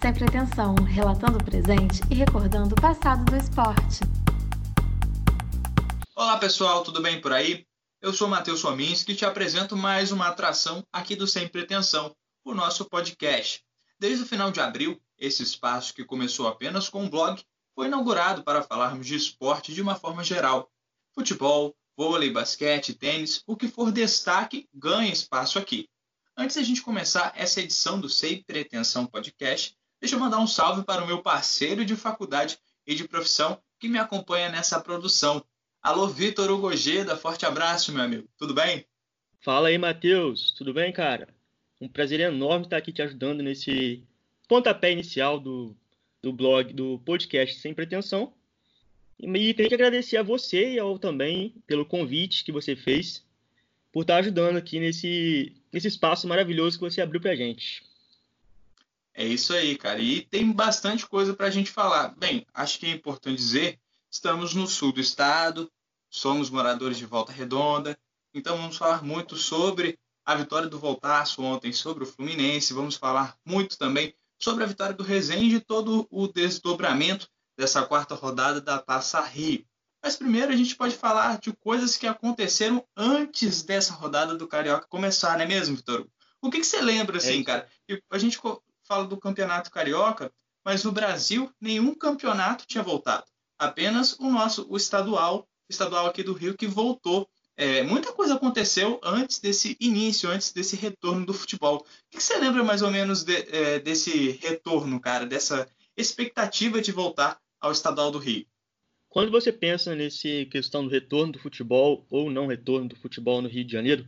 sem pretensão, relatando o presente e recordando o passado do esporte. Olá pessoal, tudo bem por aí? Eu sou Matheus Sominski e te apresento mais uma atração aqui do Sem Pretensão, o nosso podcast. Desde o final de abril, esse espaço que começou apenas com um blog foi inaugurado para falarmos de esporte de uma forma geral. Futebol, vôlei, basquete, tênis, o que for destaque ganha espaço aqui. Antes da gente começar essa edição do Sem Pretensão Podcast, deixa eu mandar um salve para o meu parceiro de faculdade e de profissão que me acompanha nessa produção. Alô, Vitor Ugojeda, forte abraço, meu amigo. Tudo bem? Fala aí, Matheus. Tudo bem, cara? Um prazer enorme estar aqui te ajudando nesse pontapé inicial do, do blog, do podcast Sem Pretensão. E tenho que agradecer a você e ao também pelo convite que você fez, por estar ajudando aqui nesse, nesse espaço maravilhoso que você abriu para a gente. É isso aí, cara. E tem bastante coisa para a gente falar. Bem, acho que é importante dizer, estamos no sul do estado, somos moradores de Volta Redonda, então vamos falar muito sobre a vitória do Voltaço ontem, sobre o Fluminense, vamos falar muito também sobre a vitória do Resende e todo o desdobramento dessa quarta rodada da Taça Rio. Mas primeiro a gente pode falar de coisas que aconteceram antes dessa rodada do Carioca começar, não é mesmo, Vitor? O que, que você lembra, é assim, é cara? A gente fala do Campeonato Carioca, mas no Brasil nenhum campeonato tinha voltado. Apenas o nosso, o estadual, estadual aqui do Rio, que voltou. É, muita coisa aconteceu antes desse início, antes desse retorno do futebol. O que você lembra mais ou menos de, é, desse retorno, cara? Dessa expectativa de voltar ao Estadual do Rio. Quando você pensa nesse questão do retorno do futebol ou não retorno do futebol no Rio de Janeiro,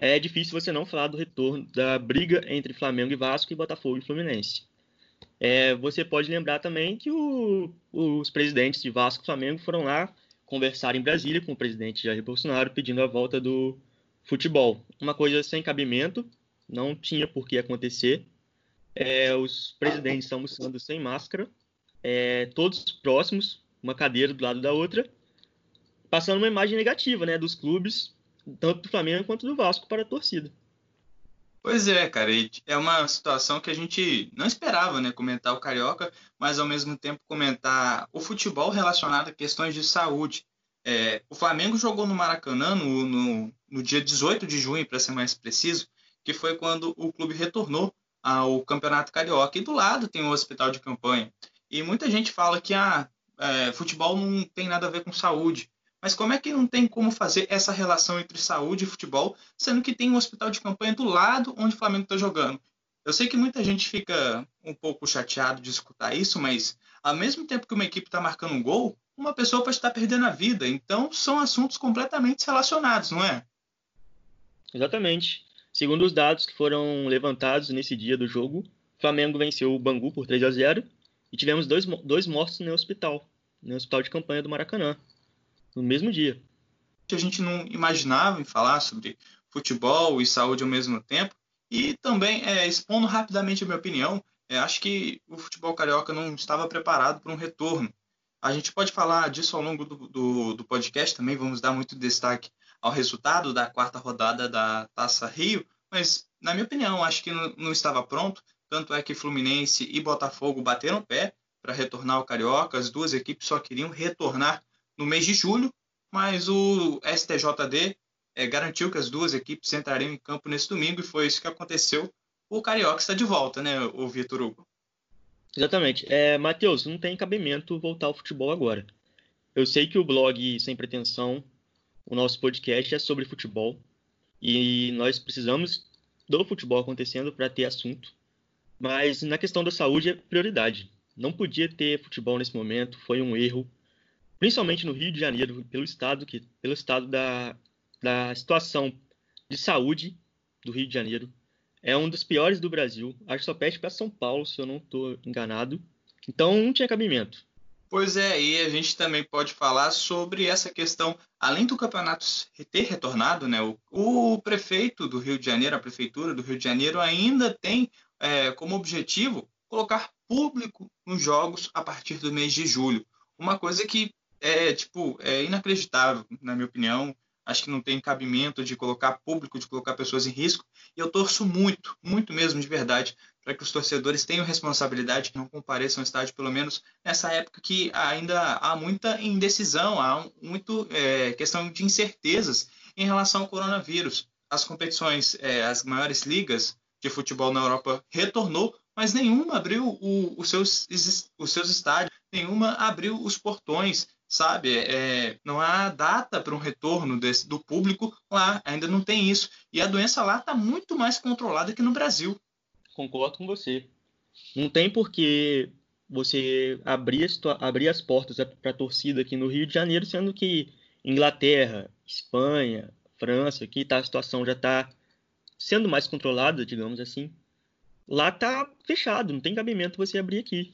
é difícil você não falar do retorno da briga entre Flamengo e Vasco e Botafogo e Fluminense. É, você pode lembrar também que o, os presidentes de Vasco e Flamengo foram lá conversar em Brasília com o presidente Jair Bolsonaro pedindo a volta do futebol. Uma coisa sem cabimento, não tinha por que acontecer. É, os presidentes estão almoçando sem máscara é, todos próximos, uma cadeira do lado da outra, passando uma imagem negativa, né, dos clubes, tanto do Flamengo quanto do Vasco para a torcida. Pois é, cara, é uma situação que a gente não esperava, né, comentar o Carioca, mas ao mesmo tempo comentar o futebol relacionado a questões de saúde. É, o Flamengo jogou no Maracanã no, no, no dia 18 de junho, para ser mais preciso, que foi quando o clube retornou ao Campeonato Carioca. E do lado tem o hospital de campanha. E muita gente fala que ah, é, futebol não tem nada a ver com saúde. Mas como é que não tem como fazer essa relação entre saúde e futebol, sendo que tem um hospital de campanha do lado onde o Flamengo está jogando? Eu sei que muita gente fica um pouco chateado de escutar isso, mas ao mesmo tempo que uma equipe está marcando um gol, uma pessoa pode estar perdendo a vida. Então são assuntos completamente relacionados, não é? Exatamente. Segundo os dados que foram levantados nesse dia do jogo, Flamengo venceu o Bangu por 3 a 0 e tivemos dois, dois mortos no hospital, no hospital de campanha do Maracanã, no mesmo dia. A gente não imaginava em falar sobre futebol e saúde ao mesmo tempo, e também, é, expondo rapidamente a minha opinião, é, acho que o futebol carioca não estava preparado para um retorno. A gente pode falar disso ao longo do, do, do, podcast também, vamos dar muito destaque ao resultado da quarta rodada da Taça Rio, mas, na minha opinião, acho que não, não estava pronto. Tanto é que Fluminense e Botafogo bateram pé para retornar ao Carioca. As duas equipes só queriam retornar no mês de julho, mas o STJD é, garantiu que as duas equipes entrariam em campo nesse domingo e foi isso que aconteceu. O Carioca está de volta, né, o Vitor Hugo? Exatamente. É, Matheus, não tem cabimento voltar ao futebol agora. Eu sei que o blog Sem Pretensão, o nosso podcast é sobre futebol e nós precisamos do futebol acontecendo para ter assunto. Mas na questão da saúde é prioridade. Não podia ter futebol nesse momento, foi um erro, principalmente no Rio de Janeiro, pelo estado que pelo estado da, da situação de saúde do Rio de Janeiro. É um dos piores do Brasil. Acho que só pede para São Paulo, se eu não estou enganado. Então não tinha cabimento. Pois é, e a gente também pode falar sobre essa questão, além do campeonato ter retornado, né, o, o, prefeito do Rio de Janeiro, a prefeitura do Rio de Janeiro ainda tem é, como objetivo colocar público nos jogos a partir do mês de julho. Uma coisa que é tipo é inacreditável, na minha opinião. Acho que não tem cabimento de colocar público, de colocar pessoas em risco. E eu torço muito, muito mesmo, de verdade, para que os torcedores tenham responsabilidade, que não compareçam ao estádio, pelo menos nessa época que ainda há muita indecisão, há muito é, questão de incertezas em relação ao coronavírus. As competições, é, as maiores ligas de futebol na Europa retornou, mas nenhuma abriu o, os, seus, os seus estádios, nenhuma abriu os portões sabe? É, não há data para um retorno desse, do público lá, ainda não tem isso. E a doença lá está muito mais controlada que no Brasil. Concordo com você. Não tem porque você abrir, abrir as portas para a torcida aqui no Rio de Janeiro, sendo que Inglaterra, Espanha, França, aqui tá, a situação já está sendo mais controlada, digamos assim. Lá tá fechado, não tem cabimento você abrir aqui.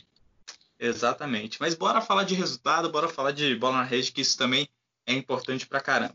Exatamente. Mas bora falar de resultado, bora falar de bola na rede, que isso também é importante pra caramba.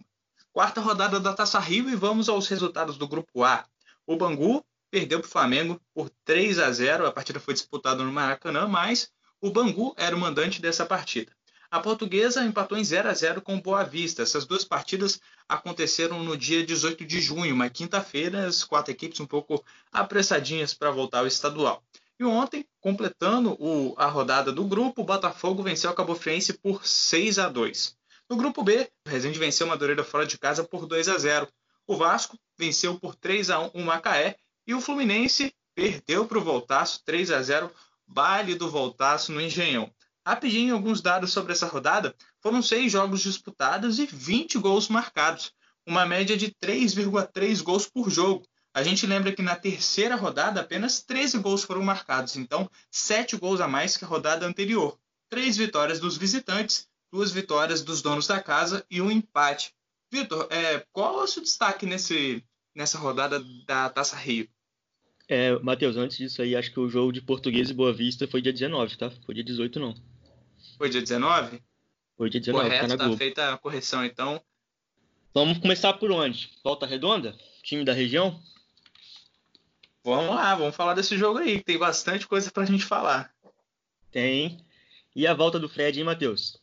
Quarta rodada da Taça Rio e vamos aos resultados do grupo A. O Bangu perdeu para o Flamengo por 3 a 0. A partida foi disputada no Maracanã, mas o Bangu era o mandante dessa partida. A portuguesa empatou em 0 a 0 com Boa Vista. Essas duas partidas aconteceram no dia 18 de junho, uma quinta-feira, as quatro equipes um pouco apressadinhas para voltar ao estadual. E ontem, completando o, a rodada do grupo, o Botafogo venceu a Cabo Friense por 6 a 2. No grupo B, o Resende venceu o Madureira fora de casa por 2 a 0. O Vasco venceu por 3 a 1 o Macaé e o Fluminense perdeu para o Voltaço 3 a 0, baile do Voltaço no Engenhão. Rapidinho, alguns dados sobre essa rodada. Foram seis jogos disputados e 20 gols marcados, uma média de 3,3 gols por jogo. A gente lembra que na terceira rodada apenas 13 gols foram marcados, então 7 gols a mais que a rodada anterior. Três vitórias dos visitantes, duas vitórias dos donos da casa e um empate. Vitor, é, qual é o seu destaque nesse, nessa rodada da Taça Rio? É, Matheus, antes disso aí, acho que o jogo de Português e Boa Vista foi dia 19, tá? Foi dia 18 não. Foi dia 19? Foi dia 19, Correto, tá na tá Globo. feita a correção então. Vamos começar por onde? Volta Redonda? Time da região? Vamos lá, vamos falar desse jogo aí, tem bastante coisa pra gente falar. Tem. E a volta do Fred, hein, Matheus?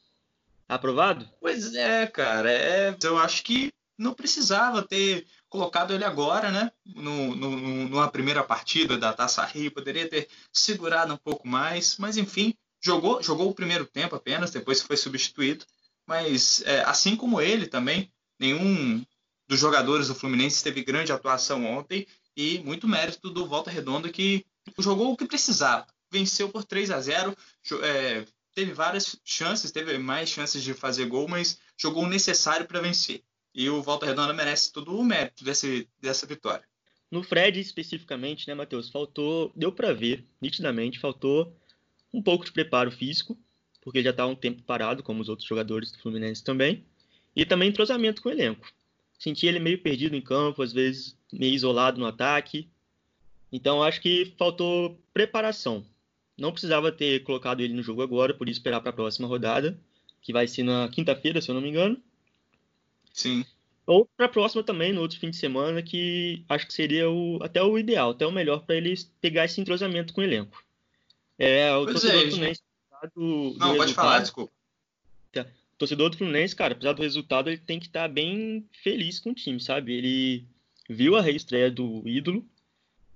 Aprovado? Pois é, cara, é, eu acho que não precisava ter colocado ele agora, né? No, no, numa primeira partida da Taça Rio, poderia ter segurado um pouco mais, mas enfim, jogou, jogou o primeiro tempo apenas, depois foi substituído. Mas é, assim como ele também, nenhum dos jogadores do Fluminense teve grande atuação ontem e muito mérito do Volta Redonda que jogou o que precisava. Venceu por 3 a 0 é, teve várias chances, teve mais chances de fazer gol, mas jogou o necessário para vencer. E o Volta Redonda merece todo o mérito desse, dessa vitória. No Fred especificamente, né, Matheus? Faltou, deu para ver nitidamente, faltou um pouco de preparo físico, porque já está um tempo parado, como os outros jogadores do Fluminense também, e também entrosamento com o elenco. Senti ele meio perdido em campo, às vezes meio isolado no ataque. Então acho que faltou preparação. Não precisava ter colocado ele no jogo agora, por isso esperar para a próxima rodada, que vai ser na quinta-feira, se eu não me engano. Sim. Ou para a próxima também, no outro fim de semana, que acho que seria o, até o ideal, até o melhor para eles pegar esse entrosamento com o elenco. É, o Pois torcedor é, do do Não, pode falar, desculpa. Torcedor do Fluminense, cara, apesar do resultado, ele tem que estar bem feliz com o time, sabe? Ele viu a reestreia do ídolo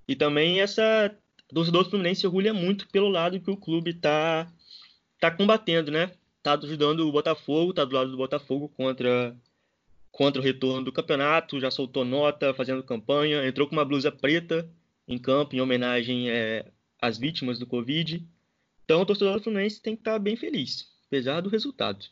e também essa o torcedor do Fluminense orgulha muito pelo lado que o clube tá tá combatendo, né? Tá ajudando o Botafogo, tá do lado do Botafogo contra contra o retorno do campeonato, já soltou nota, fazendo campanha, entrou com uma blusa preta em campo em homenagem é, às vítimas do Covid. Então, o torcedor do Fluminense tem que estar bem feliz, apesar do resultado.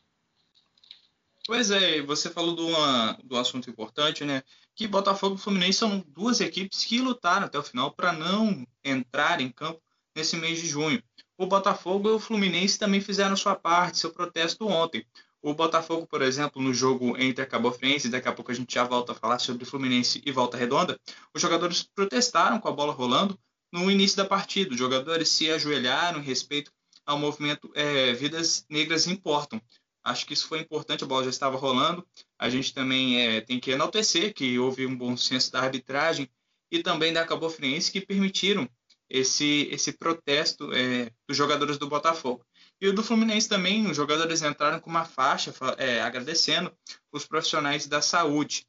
Pois é, você falou de, uma, de um assunto importante, né? Que Botafogo e Fluminense são duas equipes que lutaram até o final para não entrar em campo nesse mês de junho. O Botafogo e o Fluminense também fizeram sua parte, seu protesto ontem. O Botafogo, por exemplo, no jogo entre a Cabo Friense, daqui a pouco a gente já volta a falar sobre Fluminense e Volta Redonda, os jogadores protestaram com a bola rolando no início da partida. Os jogadores se ajoelharam em respeito ao movimento é, Vidas Negras Importam. Acho que isso foi importante, a bola já estava rolando. A gente também é, tem que enaltecer que houve um bom senso da arbitragem e também da Cabo Friense que permitiram esse, esse protesto é, dos jogadores do Botafogo. E o do Fluminense também, os jogadores entraram com uma faixa é, agradecendo os profissionais da saúde.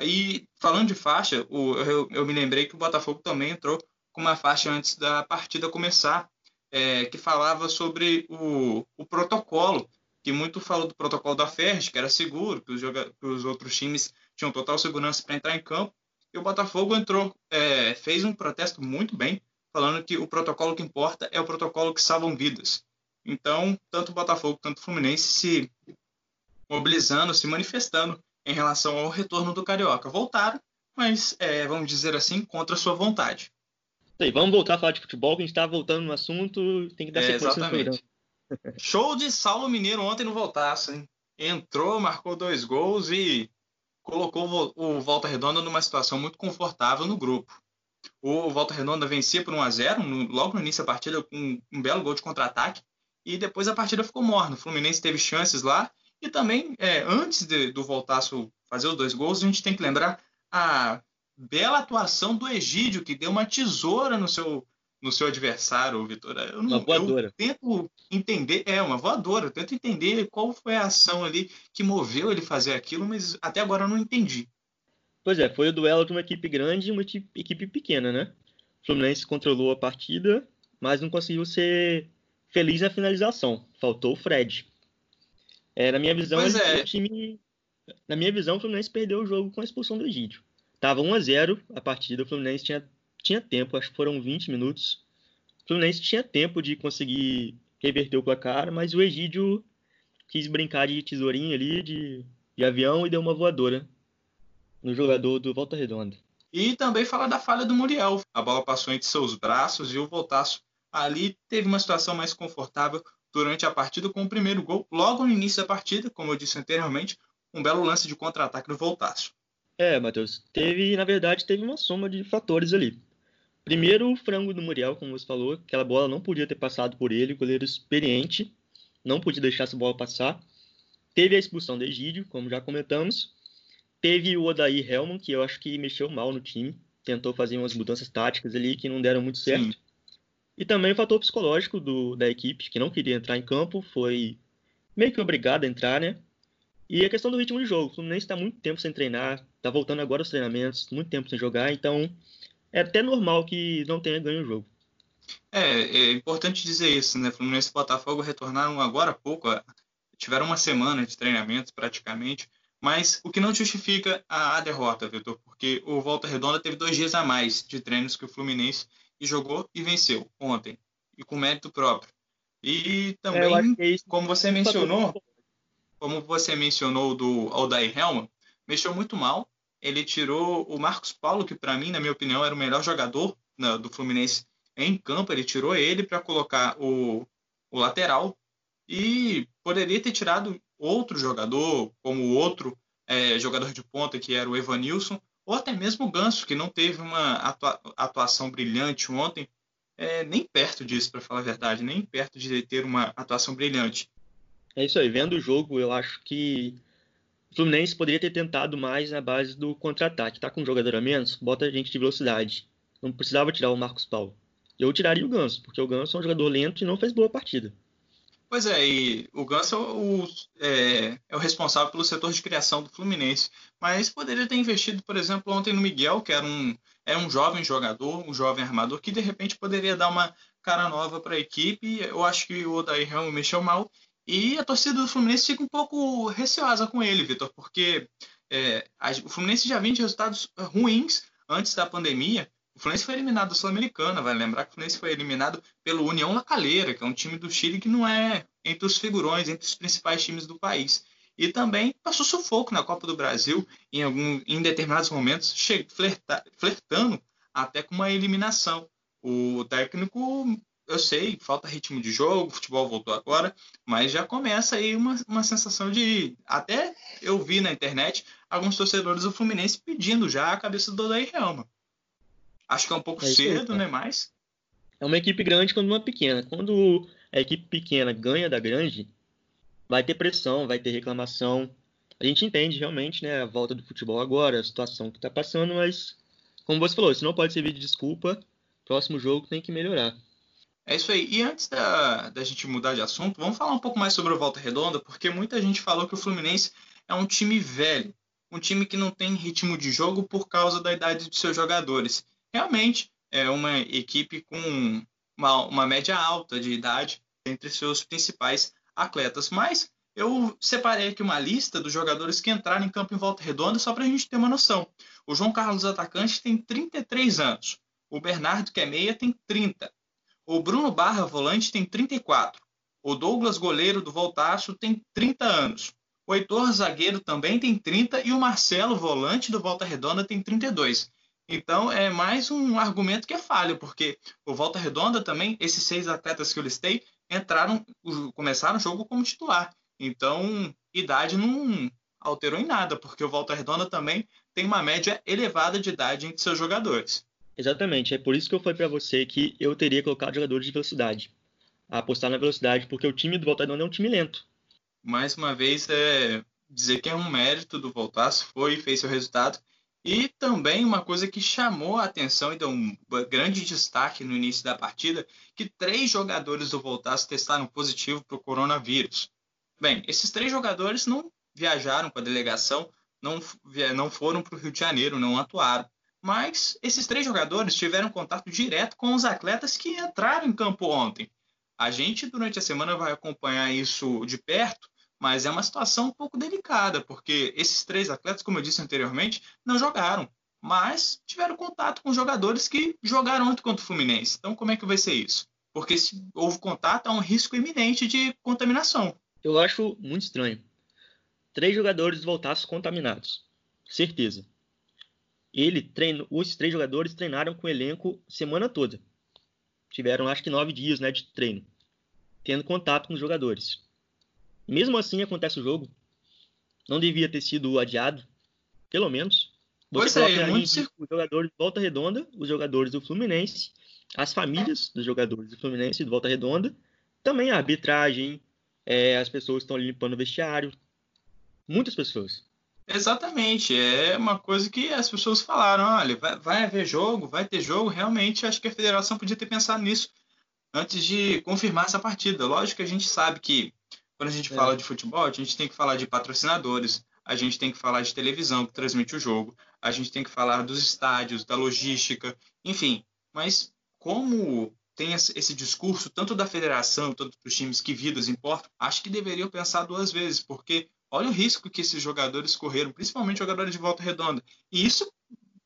E falando de faixa, o, eu, eu, me lembrei que o Botafogo também entrou com uma faixa antes da partida começar, é, que falava sobre o, o protocolo, que muito falou do protocolo da Ferres, que era seguro, que os, que os outros times tinham total segurança para entrar em campo. E o Botafogo entrou, é, fez um protesto muito bem, falando que o protocolo que importa é o protocolo que salvam vidas. Então, tanto o Botafogo quanto o Fluminense se mobilizando, se manifestando em relação ao retorno do Carioca. Voltaram, mas, é, vamos dizer assim, contra a sua vontade. Sei, vamos voltar a falar de futebol, que a gente está voltando no assunto, tem que dar é, sequência exatamente. Show de Saulo Mineiro ontem no Voltaço, hein? Entrou, marcou dois gols e colocou o Volta Redonda numa situação muito confortável no grupo. O Volta Redonda vencia por 1 a 0 logo no início da partida com um belo gol de contra-ataque e depois a partida ficou morna. O Fluminense teve chances lá e também, é, antes de, do Voltaço fazer os dois gols, a gente tem que lembrar a bela atuação do Egídio, que deu uma tesoura no seu, no seu adversário, Vitor. Eu, uma voadora. eu tento entender, é uma voadora, eu tento entender qual foi a ação ali que moveu ele fazer aquilo, mas até agora eu não entendi. Pois é, foi o duelo de uma equipe grande e uma equipe pequena, né? O Fluminense controlou a partida, mas não conseguiu ser feliz na finalização. Faltou o Fred. É, na minha visão, é. o time. Na minha visão, o Fluminense perdeu o jogo com a expulsão do Egídio. Tava 1 a 0 a partida, o Fluminense tinha, tinha tempo, acho que foram 20 minutos. O Fluminense tinha tempo de conseguir reverter o placar, mas o Egídio quis brincar de tesourinho ali, de, de avião, e deu uma voadora no jogador do Volta Redonda. E também fala da falha do Muriel. A bola passou entre seus braços e o Voltaço ali teve uma situação mais confortável durante a partida com o primeiro gol, logo no início da partida, como eu disse anteriormente, um belo lance de contra-ataque do Voltaço. É, Matheus, teve, na verdade, teve uma soma de fatores ali. Primeiro, o frango do Muriel, como você falou, aquela bola não podia ter passado por ele, goleiro experiente, não podia deixar essa bola passar. Teve a expulsão do Egídio, como já comentamos. Teve o Odair Helman, que eu acho que mexeu mal no time, tentou fazer umas mudanças táticas ali que não deram muito certo. Sim. E também o fator psicológico do, da equipe, que não queria entrar em campo, foi meio que obrigado a entrar, né? E a questão do ritmo de jogo. O Fluminense está muito tempo sem treinar, está voltando agora aos treinamentos, muito tempo sem jogar, então é até normal que não tenha ganho o jogo. É, é importante dizer isso, né? Fluminense e Botafogo retornaram agora há pouco, tiveram uma semana de treinamentos praticamente, mas o que não justifica a, a derrota, Vitor, porque o Volta Redonda teve dois dias a mais de treinos que o Fluminense e jogou e venceu ontem, e com mérito próprio. E também, é como você mencionou, como você mencionou do Aldair Helman, mexeu muito mal. Ele tirou o Marcos Paulo, que para mim, na minha opinião, era o melhor jogador né, do Fluminense em campo. Ele tirou ele para colocar o, o lateral e poderia ter tirado outro jogador, como outro é, jogador de ponta, que era o Evanilson, ou até mesmo o Ganso, que não teve uma atua atuação brilhante ontem, é, nem perto disso, para falar a verdade, nem perto de ter uma atuação brilhante. É isso aí, vendo o jogo, eu acho que Fluminense poderia ter tentado mais na base do contra-ataque. Tá com um jogador a menos, bota a gente de velocidade. Não precisava tirar o Marcos Paulo. Eu tiraria o Ganso, porque o Ganso é um jogador lento e não fez boa partida. Pois é, e o Ganso é o, é, é o, responsável pelo setor de criação do Fluminense. Mas poderia ter investido, por exemplo, ontem no Miguel, que era um, é um jovem jogador, um jovem armador, que de repente poderia dar uma cara nova para a equipe. Eu acho que o Odair realmente mexeu mal. E a torcida do Fluminense fica um pouco receosa com ele, Vitor, porque é, a, o Fluminense já vinha de resultados ruins antes da pandemia. O Fluminense foi eliminado da Sul-Americana, vai lembrar que o Fluminense foi eliminado pelo União La Calera, que é um time do Chile que não é entre os figurões, entre os principais times do país. E também passou sufoco na Copa do Brasil, em, algum, em determinados momentos, flerta, flertando até com uma eliminação. O técnico, eu sei, falta ritmo de jogo, o futebol voltou agora, mas já começa aí uma, uma sensação de. Até eu vi na internet alguns torcedores do Fluminense pedindo já a cabeça do Odair Helma. Acho que é um pouco é cedo, né? Mas. É uma equipe grande quando uma pequena. Quando a equipe pequena ganha da grande, vai ter pressão, vai ter reclamação. A gente entende realmente, né, a volta do futebol agora, a situação que está passando, mas, como você falou, isso não pode servir de desculpa. Próximo jogo tem que melhorar. É isso aí. E antes da, da gente mudar de assunto, vamos falar um pouco mais sobre o Volta Redonda, porque muita gente falou que o Fluminense é um time velho. um time que não tem ritmo de jogo por causa da idade de seus jogadores. Realmente é uma equipe com uma, uma média alta de idade entre seus principais atletas. Mas eu separei aqui uma lista dos jogadores que entraram em campo em volta redonda só para a gente ter uma noção. O João Carlos Atacante tem 33 anos. O Bernardo, que é meia, tem 30. O Bruno Barra, volante, tem 34. O Douglas, goleiro do Voltaço, tem 30 anos. O Heitor, zagueiro, também tem 30. E o Marcelo, volante do Volta Redonda, tem 32. Então, é mais um argumento que é falho, porque o Volta Redonda também, esses seis atletas que eu listei, entraram, começaram o jogo como titular. Então, idade não alterou em nada, porque o Volta Redonda também tem uma média elevada de idade entre seus jogadores. Exatamente, é por isso que eu falei para você que eu teria colocado jogadores de velocidade. apostar na velocidade, porque o time do Volta Redonda é um time lento. Mais uma vez, é dizer que é um mérito do Voltaço, foi e fez seu resultado. E também uma coisa que chamou a atenção e deu um grande destaque no início da partida, que três jogadores do Voltaço testaram positivo para o coronavírus. Bem, esses três jogadores não viajaram com a delegação, não, não foram para o Rio de Janeiro, não atuaram. Mas esses três jogadores tiveram contato direto com os atletas que entraram em campo ontem. A gente, durante a semana, vai acompanhar isso de perto mas é uma situação um pouco delicada, porque esses três atletas, como eu disse anteriormente, não jogaram, mas tiveram contato com jogadores que jogaram ontem contra o Fluminense. Então, como é que vai ser isso? Porque se houve contato, há um risco iminente de contaminação. Eu acho muito estranho. Três jogadores voltassem contaminados. Certeza. Ele treinou, os três jogadores treinaram com o elenco semana toda. Tiveram acho que nove dias né, de treino, tendo contato com os jogadores. Mesmo assim acontece o jogo. Não devia ter sido adiado, pelo menos. Você pois é, muito... os jogadores de Volta Redonda, os jogadores do Fluminense, as famílias dos jogadores do Fluminense e do Volta Redonda, também a arbitragem, é, as pessoas estão limpando o vestiário, muitas pessoas. Exatamente, é uma coisa que as pessoas falaram, olha, vai, vai haver jogo, vai ter jogo, realmente acho que a federação podia ter pensado nisso antes de confirmar essa partida. Lógico que a gente sabe que quando a gente é. fala de futebol, a gente tem que falar de patrocinadores, a gente tem que falar de televisão que transmite o jogo, a gente tem que falar dos estádios, da logística, enfim. Mas como tem esse discurso tanto da federação, tanto dos times que vidas importam, acho que deveriam pensar duas vezes, porque olha o risco que esses jogadores correram, principalmente jogadores de volta redonda. E isso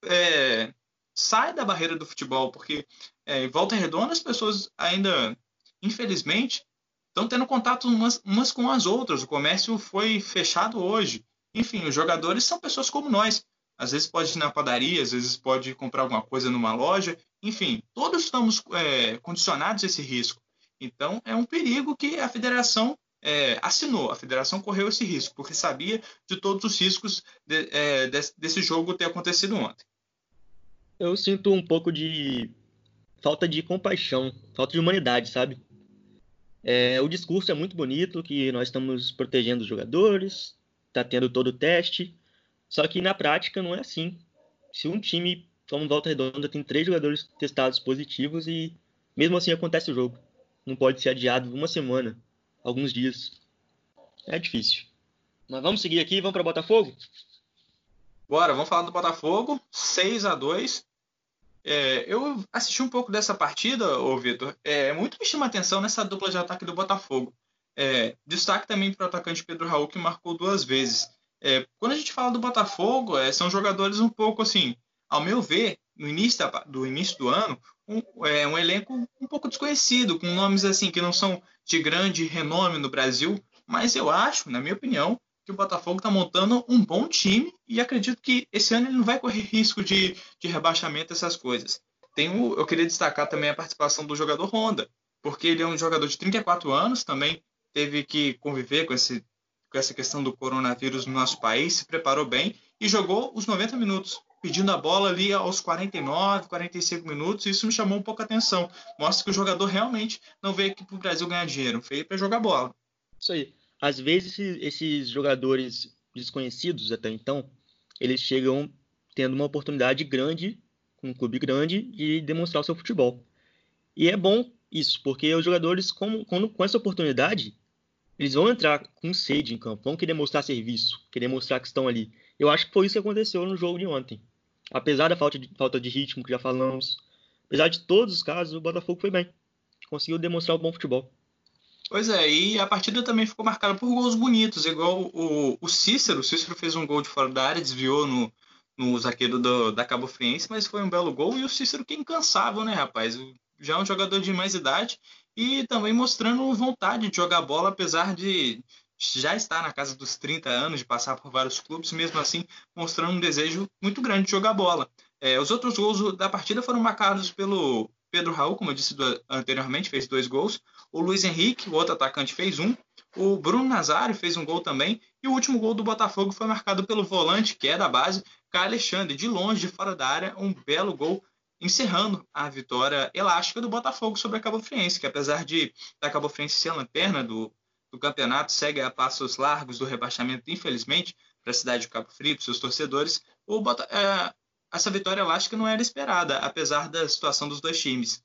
é, sai da barreira do futebol, porque é, em volta redonda as pessoas ainda, infelizmente, estão tendo contato umas, umas com as outras. O comércio foi fechado hoje. Enfim, os jogadores são pessoas como nós. Às vezes pode ir na padaria, às vezes pode comprar alguma coisa numa loja. Enfim, todos estamos é, condicionados a esse risco. Então, é um perigo que a federação é, assinou. A federação correu esse risco, porque sabia de todos os riscos de, é, desse, desse jogo ter acontecido ontem. Eu sinto um pouco de falta de compaixão, falta de humanidade, sabe? É, o discurso é muito bonito, que nós estamos protegendo os jogadores, está tendo todo o teste, só que na prática não é assim. Se um time, como Volta Redonda, tem três jogadores testados positivos e mesmo assim acontece o jogo. Não pode ser adiado uma semana, alguns dias. É difícil. Mas vamos seguir aqui, vamos para Botafogo? Bora, vamos falar do Botafogo. 6 a 2 é, eu assisti um pouco dessa partida, ô Vitor. É, muito me chama a atenção nessa dupla de ataque do Botafogo. É, destaque também para o atacante Pedro Raul, que marcou duas vezes. É, quando a gente fala do Botafogo, é, são jogadores um pouco assim, ao meu ver, no início da, do início do ano, um, é, um elenco um pouco desconhecido, com nomes assim que não são de grande renome no Brasil, mas eu acho, na minha opinião, que o Botafogo está montando um bom time e acredito que esse ano ele não vai correr risco de, de rebaixamento, essas coisas. Tem o, eu queria destacar também a participação do jogador Honda, porque ele é um jogador de 34 anos, também teve que conviver com, esse, com essa questão do coronavírus no nosso país, se preparou bem e jogou os 90 minutos, pedindo a bola ali aos 49, 45 minutos. Isso me chamou um pouco a atenção. Mostra que o jogador realmente não veio aqui para o Brasil ganhar dinheiro, veio para jogar bola. Isso aí às vezes esses jogadores desconhecidos até então, eles chegam tendo uma oportunidade grande, com um clube grande, de demonstrar o seu futebol. E é bom isso, porque os jogadores com, com, com essa oportunidade, eles vão entrar com sede em campo, vão querer mostrar serviço, querer mostrar que estão ali. Eu acho que foi isso que aconteceu no jogo de ontem. Apesar da falta de, falta de ritmo que já falamos, apesar de todos os casos, o Botafogo foi bem. Conseguiu demonstrar um bom futebol. Pois é, e a partida também ficou marcada por gols bonitos, igual o, o Cícero. O Cícero fez um gol de fora da área, desviou no, no zagueiro do, da Cabo Friense, mas foi um belo gol. E o Cícero que é incansável, né, rapaz? Já é um jogador de mais idade e também mostrando vontade de jogar bola, apesar de já estar na casa dos 30 anos, de passar por vários clubes, mesmo assim mostrando um desejo muito grande de jogar bola. É, os outros gols da partida foram marcados pelo Pedro Raul, como eu disse anteriormente, fez dois gols. O Luiz Henrique, o outro atacante, fez um. O Bruno Nazário fez um gol também. E o último gol do Botafogo foi marcado pelo volante, que é da base, Caio Alexandre, de longe, de fora da área, um belo gol encerrando a vitória elástica do Botafogo sobre a Cabo Friense, que apesar de a Cabo Friense ser lanterna do, do campeonato, segue a passos largos do rebaixamento, infelizmente, para a cidade de Cabo Frio, para seus torcedores, o Bota, é, essa vitória elástica não era esperada, apesar da situação dos dois times.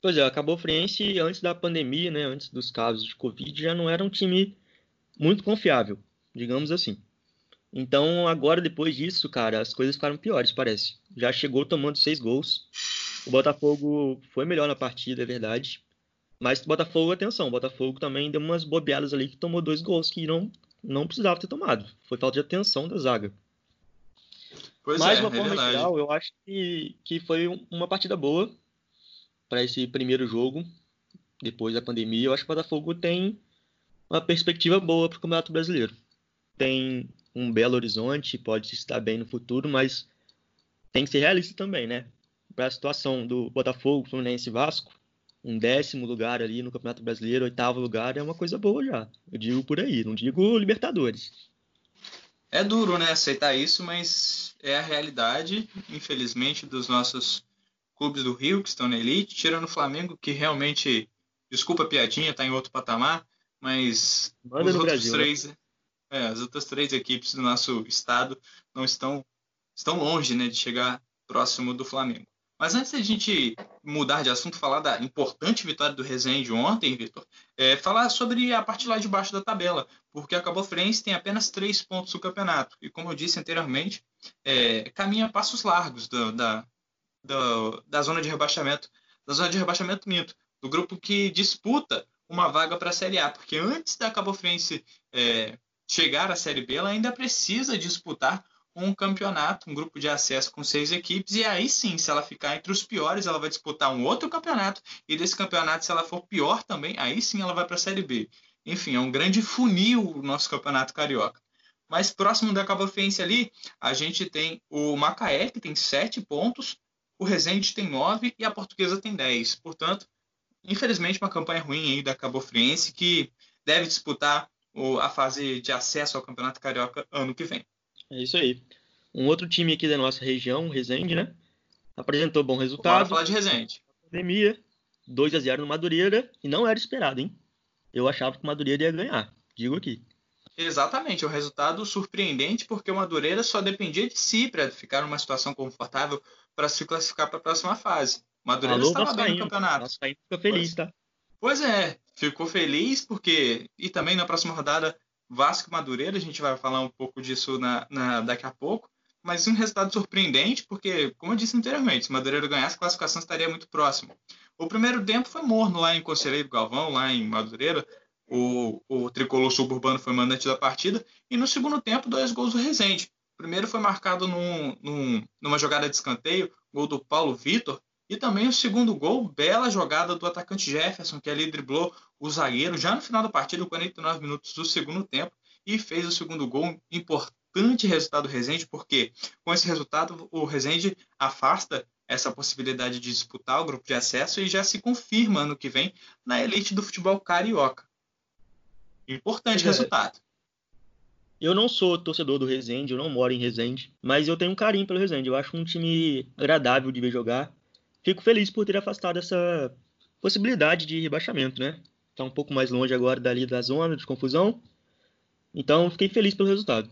Pois é, a Cabo Friense, antes da pandemia, né, antes dos casos de Covid, já não era um time muito confiável, digamos assim. Então, agora, depois disso, cara, as coisas ficaram piores, parece. Já chegou tomando seis gols. O Botafogo foi melhor na partida, é verdade. Mas Botafogo, atenção, Botafogo também deu umas bobeadas ali que tomou dois gols que não, não precisava ter tomado. Foi falta de atenção da zaga. Pois Mas, de é, uma é forma verdade. geral, eu acho que, que foi uma partida boa para esse primeiro jogo, depois da pandemia. Eu acho que o Botafogo tem uma perspectiva boa para o Campeonato Brasileiro. Tem um belo horizonte, pode se estar bem no futuro, mas tem que ser realista também, né? Para a situação do Botafogo, Fluminense e Vasco, um décimo lugar ali no Campeonato Brasileiro, oitavo lugar, é uma coisa boa já. Eu digo por aí, não digo Libertadores. É duro, né, aceitar isso, mas é a realidade, infelizmente, dos nossos clubes do Rio que estão na elite, tirando o Flamengo, que realmente, desculpa a piadinha, está em outro patamar, mas Manda os outros Brasil, né? três. Né? É, as outras três equipes do nosso estado não estão, estão longe né, de chegar próximo do Flamengo. Mas antes da gente mudar de assunto, falar da importante vitória do Resende ontem, Vitor, é, falar sobre a parte lá de baixo da tabela, porque a Cabo Friense tem apenas três pontos no campeonato. E como eu disse anteriormente, é, caminha passos largos da, da, da, da, zona de rebaixamento, da zona de rebaixamento minto, do grupo que disputa uma vaga para a Série A, porque antes da Cabo Friense é, chegar à Série B, ela ainda precisa disputar um campeonato, um grupo de acesso com seis equipes, e aí sim, se ela ficar entre os piores, ela vai disputar um outro campeonato, e desse campeonato, se ela for pior também, aí sim ela vai para a Série B. Enfim, é um grande funil o nosso campeonato carioca. Mais próximo da Cabo Friense ali, a gente tem o Macaé, que tem sete pontos, o Resende tem nove e a Portuguesa tem dez. Portanto, infelizmente, uma campanha ruim aí da Cabo Friense, que deve disputar a fase de acesso ao Campeonato Carioca ano que vem. É isso aí. Um outro time aqui da nossa região, Resende, né? Apresentou bom resultado. Bora falar de Resende. Pandemia, 2 a 0 no Madureira e não era esperado, hein? Eu achava que o Madureira ia ganhar, digo aqui. Exatamente, é um resultado surpreendente porque o Madureira só dependia de si para ficar numa situação confortável para se classificar para a próxima fase. O Madureira Alô, estava bem no campeonato. Nossa, fica feliz, tá? Pois é, ficou feliz porque. E também na próxima rodada, Vasco Madureira, a gente vai falar um pouco disso na, na, daqui a pouco. Mas um resultado surpreendente, porque, como eu disse anteriormente, se Madureira ganhasse, a classificação estaria muito próxima. O primeiro tempo foi morno lá em Conselheiro Galvão, lá em Madureira. O, o tricolor suburbano foi mandante da partida. E no segundo tempo, dois gols do Rezende. O primeiro foi marcado num, num, numa jogada de escanteio, gol do Paulo Vitor, e também o segundo gol, bela jogada do atacante Jefferson, que ali driblou o zagueiro já no final da partida, 49 minutos do segundo tempo, e fez o segundo gol. Importante resultado do Rezende, porque com esse resultado o Rezende afasta essa possibilidade de disputar o grupo de acesso e já se confirma ano que vem na elite do futebol carioca. Importante é. resultado. Eu não sou torcedor do Rezende, eu não moro em Rezende, mas eu tenho um carinho pelo Rezende. Eu acho um time agradável de ver jogar fico feliz por ter afastado essa possibilidade de rebaixamento, né? Está um pouco mais longe agora dali da zona de confusão. Então, fiquei feliz pelo resultado.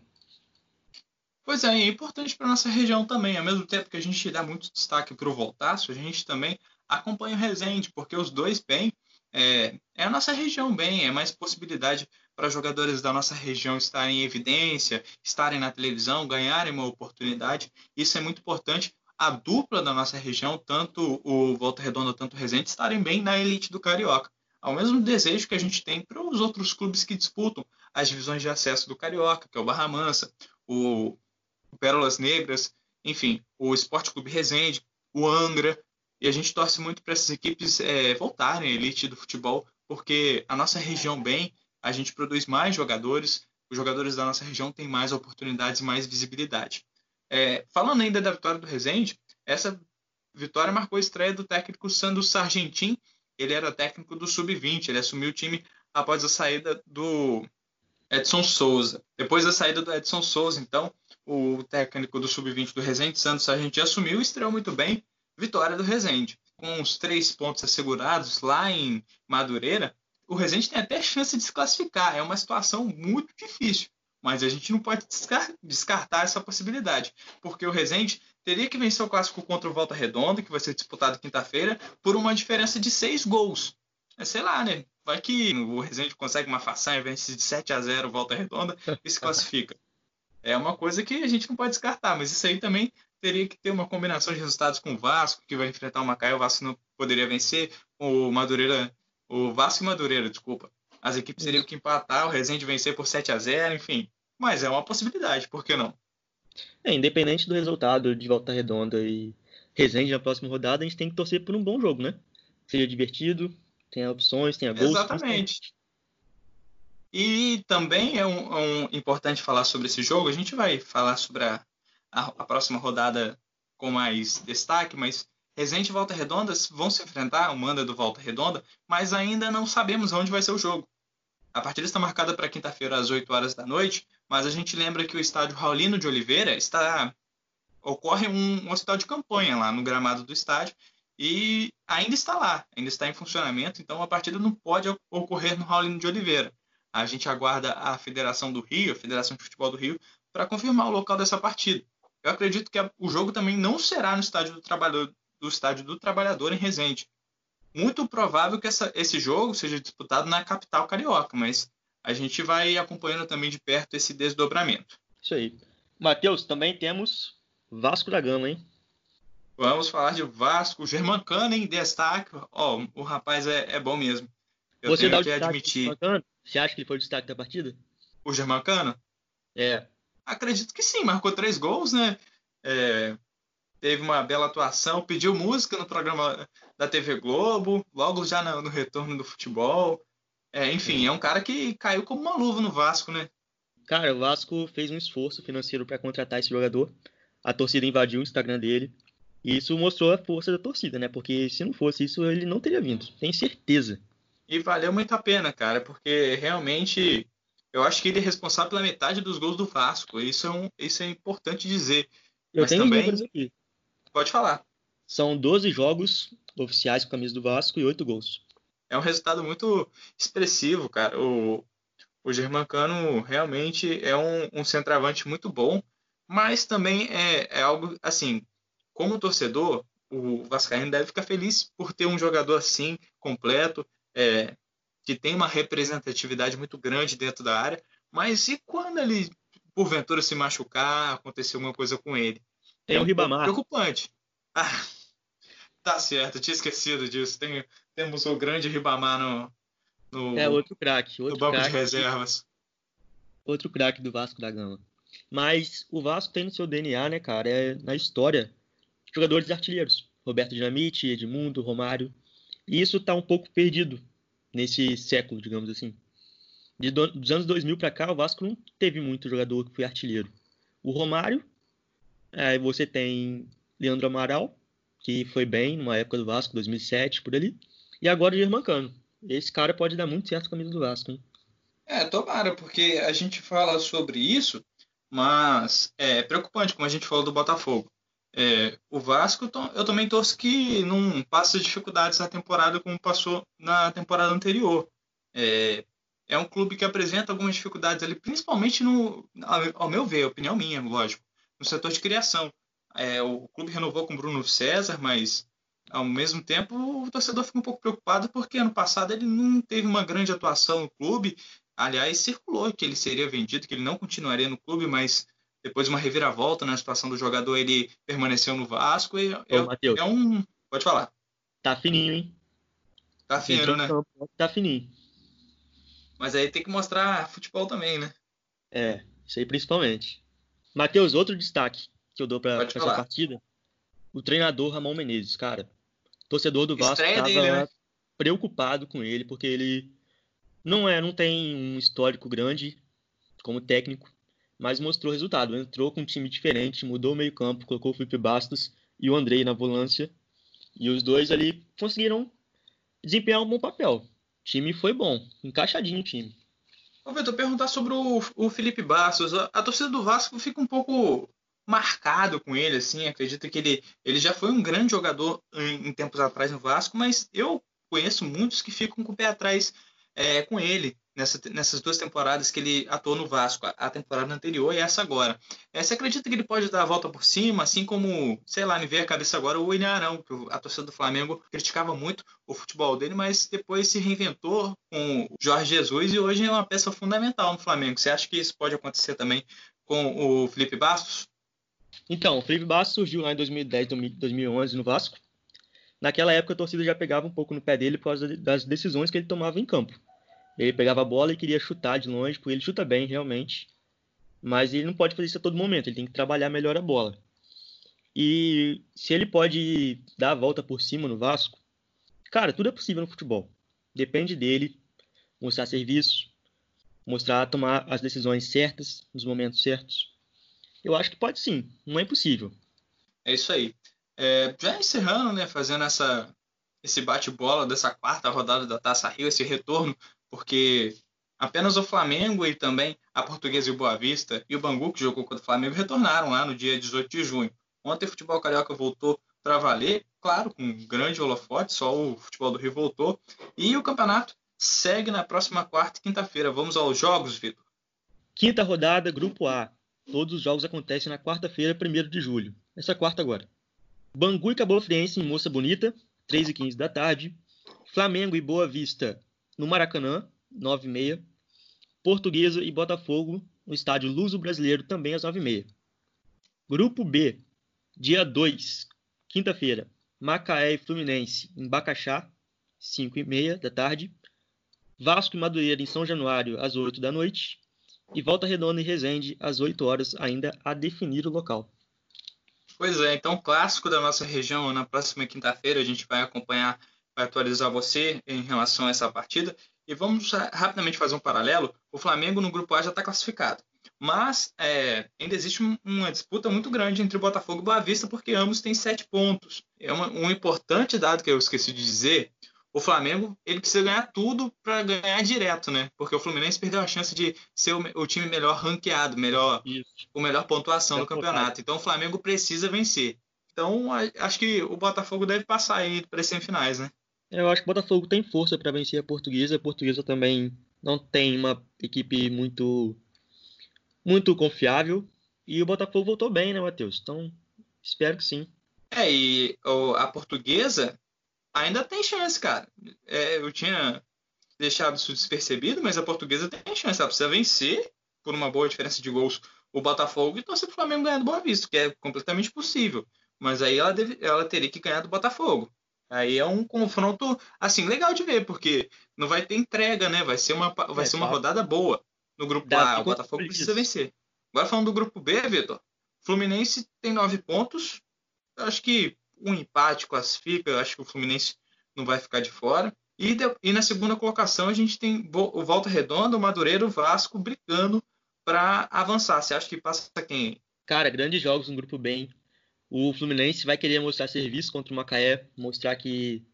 Pois é, é importante para nossa região também. Ao mesmo tempo que a gente dá muito destaque para o Voltaço, a gente também acompanha o Resende, porque os dois bem é, é a nossa região bem, é mais possibilidade para jogadores da nossa região estarem em evidência, estarem na televisão, ganharem uma oportunidade. Isso é muito importante. A dupla da nossa região, tanto o Volta Redonda, tanto o Resende, estarem bem na elite do Carioca. Ao mesmo desejo que a gente tem para os outros clubes que disputam as divisões de acesso do Carioca, que é o Barra Mansa, o, Pérolas Negras, enfim, o Esporte Clube Resende, o Angra, e a gente torce muito para essas equipes é, voltarem à elite do futebol, porque a nossa região bem, a gente produz mais jogadores, os jogadores da nossa região têm mais oportunidades e mais visibilidade. É, falando ainda da vitória do Resende, essa vitória marcou a estreia do técnico Sandro Sargentin. Ele era técnico do Sub-20, ele assumiu o time após a saída do Edson Souza. Depois da saída do Edson Souza, então, o técnico do Sub-20 do Resende, Sandro Sargentin, assumiu e estreou muito bem vitória do Resende. Com os três pontos assegurados lá em Madureira, o Resende tem até chance de se classificar. É uma situação muito difícil, mas a gente não pode descartar essa possibilidade, porque o Resende teria que vencer o clássico contra o Volta Redonda, que vai ser disputado quinta-feira, por uma diferença de seis gols. É, sei lá, né? Vai que o Resende consegue uma façanha, vence de 7 a 0 Volta Redonda e se classifica. É uma coisa que a gente não pode descartar, mas isso aí também teria que ter uma combinação de resultados com o Vasco, que vai enfrentar o Macaé, o Vasco não poderia vencer, o Madureira, o Vasco e Madureira, desculpa. As equipes teriam que empatar, o Resende vencer por 7 a 0 enfim. Mas é uma possibilidade, por que não? É, independente do resultado de Volta Redonda e Resende na próxima rodada, a gente tem que torcer por um bom jogo, né? Seja divertido, tenha opções, tenha gols. Exatamente. E também é um, é um, importante falar sobre esse jogo. A gente vai falar sobre a, a, a próxima rodada com mais destaque, mas Resende e Volta Redonda vão se enfrentar, o manda do Volta Redonda, mas ainda não sabemos onde vai ser o jogo. A partida está marcada para quinta-feira às 8 horas da noite, mas a gente lembra que o estádio Raulino de Oliveira está ocorre um, um hospital de campanha lá no gramado do estádio e ainda está lá, ainda está em funcionamento, então a partida não pode ocorrer no Raulino de Oliveira. A gente aguarda a Federação do Rio, a Federação de Futebol do Rio, para confirmar o local dessa partida. Eu acredito que o jogo também não será no estádio do do estádio do Trabalhador em Resende. Muito provável que essa, esse jogo seja disputado na capital carioca, mas a gente vai acompanhando também de perto esse desdobramento. Isso aí. Matheus, também temos Vasco da Gama, hein? Vamos falar de Vasco, Germancano em destaque. Ó, oh, o rapaz é, é, bom mesmo. Eu Você tenho que admitir. Você acha que ele foi o destaque da partida? O Germancano? É. Acredito que sim, marcou três gols, né? É, teve uma bela atuação, pediu música no programa da TV Globo, logo já no, no retorno do futebol. É, enfim, é um cara que caiu como uma luva no Vasco, né? Cara, o Vasco fez um esforço financeiro para contratar esse jogador. A torcida invadiu o Instagram dele. E isso mostrou a força da torcida, né? Porque se não fosse isso, ele não teria vindo. Tenho certeza. E valeu muito a pena, cara, porque realmente eu acho que ele é responsável pela metade dos gols do Vasco. Isso é, um, isso é importante dizer. Eu Mas tenho também... números aqui. Pode falar. São 12 jogos oficiais com a camisa do Vasco e 8 gols. É um resultado muito expressivo, cara. O, o Germancano realmente é um, um centroavante muito bom, mas também é, é algo assim, como torcedor, o Vascaíno deve ficar feliz por ter um jogador assim, completo, é, que tem uma representatividade muito grande dentro da área, mas e quando ele, porventura, se machucar, acontecer alguma coisa com ele? Tem é o Ribamar. preocupante. Ah, tá certo, tinha esquecido disso. Tem, temos o grande Ribamar no, no, é, outro craque. no banco crack, de reservas. Outro craque do Vasco da Gama. Mas o Vasco tem no seu DNA, né, cara, é na história, jogadores artilheiros. Roberto Dinamite, Edmundo, Romário. E isso tá um pouco perdido nesse século, digamos assim. De do, dos anos 2000 para cá, o Vasco não teve muito jogador que foi artilheiro. O Romário, aí você tem Leandro Amaral, que foi bem numa época do Vasco, 2007, por ali. E agora o Germancano. Esse cara pode dar muito certo com a camisa do Vasco, hein? É, tomara, porque a gente fala sobre isso, mas é preocupante, como a gente falou do Botafogo. É, o Vasco, eu também torço que não passe dificuldades na temporada como passou na temporada anterior. É, é um clube que apresenta algumas dificuldades ali, principalmente no, ao meu ver, opinião minha, lógico, no setor de criação. É, o clube renovou com Bruno César, mas ao mesmo tempo, o torcedor fica um pouco preocupado porque ano passado ele não teve uma grande atuação no clube. Aliás, circulou que ele seria vendido, que ele não continuaria no clube, mas depois de uma reviravolta na situação do jogador, ele permaneceu no Vasco. E Ô, é, Matheus, é um. Pode falar. tá fininho, hein? Tá em né? Tá fininho. Mas aí tem que mostrar futebol também, né? É, isso aí principalmente. Matheus, outro destaque que eu dou pra essa partida, o treinador Ramon Menezes, cara. Torcedor do Vasco Estreia tava dele, né? preocupado com ele, porque ele não é, não tem um histórico grande como técnico, mas mostrou resultado. Entrou com um time diferente, mudou o meio-campo, colocou o Felipe Bastos e o Andrei na volância. E os dois ali conseguiram desempenhar um bom papel. O time foi bom, encaixadinho o time. Ô, Vitor, perguntar sobre o, o Felipe Bastos. A, a torcida do Vasco fica um pouco marcado com ele, assim. Acredito que ele, ele já foi um grande jogador em, em tempos atrás no Vasco, mas eu conheço muitos que ficam com o pé atrás é, com ele nessa, nessas duas temporadas que ele atuou no Vasco, a, a temporada anterior e essa agora. É, você acredita que ele pode dar a volta por cima, assim como, sei lá, me veio a cabeça agora o William Arão, que a torcida do Flamengo criticava muito o futebol dele, mas depois se reinventou com o Jorge Jesus e hoje é uma peça fundamental no Flamengo. Você acha que isso pode acontecer também com o Felipe Bastos? Então, o Felipe Bastos surgiu lá em 2010, 2011 no Vasco. Naquela época a torcida já pegava um pouco no pé dele por causa das decisões que ele tomava em campo. Ele pegava a bola e queria chutar de longe, porque ele chuta bem realmente, mas ele não pode fazer isso a todo momento, ele tem que trabalhar melhor a bola. E se ele pode dar a volta por cima no Vasco, cara, tudo é possível no futebol. Depende dele mostrar serviço, mostrar tomar as decisões certas nos momentos certos. Eu acho que pode sim, não é impossível. É isso aí. É, já encerrando, né, fazendo essa, esse bate-bola dessa quarta rodada da Taça Rio, esse retorno, porque apenas o Flamengo e também a Portuguesa e o Boa Vista e o Bangu, que jogou contra o Flamengo, retornaram lá no dia 18 de junho. Ontem o futebol carioca voltou para valer, claro, com um grande holofote, só o futebol do Rio voltou. E o campeonato segue na próxima quarta e quinta-feira. Vamos aos jogos, Vitor. Quinta rodada, Grupo A. Todos os jogos acontecem na quarta-feira, 1 de julho. Essa quarta agora. Bangu e Cabelo Friense em Moça Bonita, 3 e 15 da tarde. Flamengo e Boa Vista no Maracanã, 9 e meia. Portuguesa e Botafogo no estádio Luso Brasileiro, também às 9 e meia. Grupo B, dia 2, quinta-feira. Macaé e Fluminense em Bacaxá, 5 e meia da tarde. Vasco e Madureira em São Januário, às 8 da noite. E Volta Redonda e Resende, às 8 horas, ainda a definir o local. Pois é, então clássico da nossa região na próxima quinta-feira a gente vai acompanhar, atualizar você em relação a essa partida e vamos rapidamente fazer um paralelo. O Flamengo no grupo A já está classificado, mas é, ainda existe uma disputa muito grande entre o Botafogo e o Boa Vista porque ambos têm sete pontos. É uma, um importante dado que eu esqueci de dizer. O Flamengo ele precisa ganhar tudo para ganhar direto, né? Porque o Fluminense perdeu a chance de ser o, o time melhor ranqueado, melhor, Isso. com melhor pontuação É no campeonato. Então o Flamengo precisa vencer. Então acho que o Botafogo deve passar aí para as semifinais, né? Eu acho que o Botafogo tem força para vencer a Portuguesa. A Portuguesa também não tem uma equipe muito muito confiável. E o Botafogo voltou bem, né, Matheus? Então, espero que sim. É, e o, a Portuguesa ainda tem chance, cara. É, eu tinha deixado isso despercebido, mas a Portuguesa tem chance. Ela precisa vencer por uma boa diferença de gols o Botafogo e torcer pro Flamengo ganhar do Boa Vista, que é completamente possível. Mas aí ela, deve, ela teria que ganhar do Botafogo. Aí é um confronto, assim, legal de ver, porque não vai ter entrega, né? Vai ser uma, vai É, ser uma tá. rodada boa no grupo Dá A. O Botafogo precisa vencer. Agora falando do grupo B, Vitor, Fluminense tem nove pontos. Eu acho que um empate classifica. Eu acho que o Fluminense não vai ficar de fora. E, de- e na segunda colocação a gente tem o Volta Redonda, o Madureira o Vasco brigando para avançar. Você acha que passa quem? Cara, grandes jogos no grupo bem. O Fluminense vai querer mostrar serviço contra o Macaé, mostrar que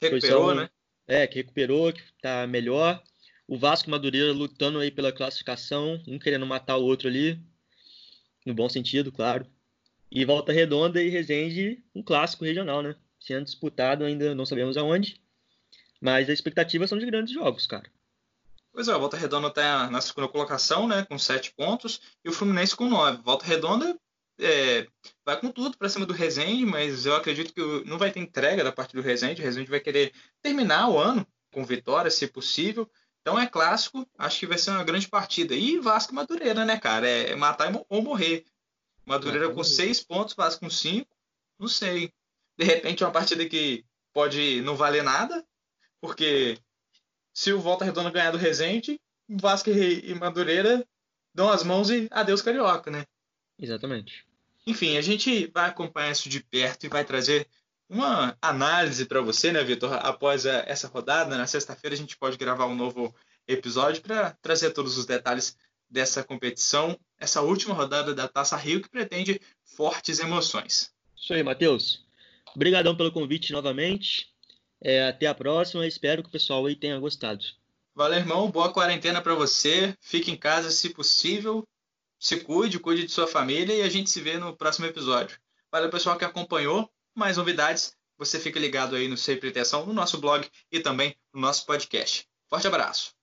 Recuperou, né? é, que recuperou, que tá melhor. O Vasco e Madureira lutando aí pela classificação, um querendo matar o outro ali, no bom sentido, claro. E Volta Redonda e Resende, um clássico regional, né? Sendo disputado ainda não sabemos aonde, mas as expectativas são de grandes jogos, cara. Pois é, o Volta Redonda está na segunda colocação, né? Com sete pontos. E o Fluminense com nove. Volta Redonda é, vai com tudo para cima do Resende, mas eu acredito que não vai ter entrega da parte do Resende. O Resende vai querer terminar o ano com vitória, se possível. Então é clássico, acho que vai ser uma grande partida. E Vasco e Madureira, né, cara? É matar ou morrer. Madureira com seis pontos, Vasco com cinco. Não sei. De repente, uma partida que pode não valer nada, porque se o Volta Redonda ganhar do Resende, Vasco e Madureira dão as mãos e adeus carioca, né? Exatamente. Enfim, a gente vai acompanhar isso de perto e vai trazer uma análise para você, né, Vitor? Após a, essa rodada, na sexta-feira a gente pode gravar um novo episódio para trazer todos os detalhes dessa competição, essa última rodada da Taça Rio que pretende fortes emoções. Isso aí, Matheus. Obrigadão pelo convite novamente. É, até a próxima. Espero que o pessoal aí tenha gostado. Valeu, irmão. Boa quarentena para você. Fique em casa se possível. Se cuide, cuide de sua família e a gente se vê no próximo episódio. Valeu, pessoal que acompanhou. Mais novidades, você fica ligado aí no Sempre Atenção, no nosso blog e também no nosso podcast. Forte abraço.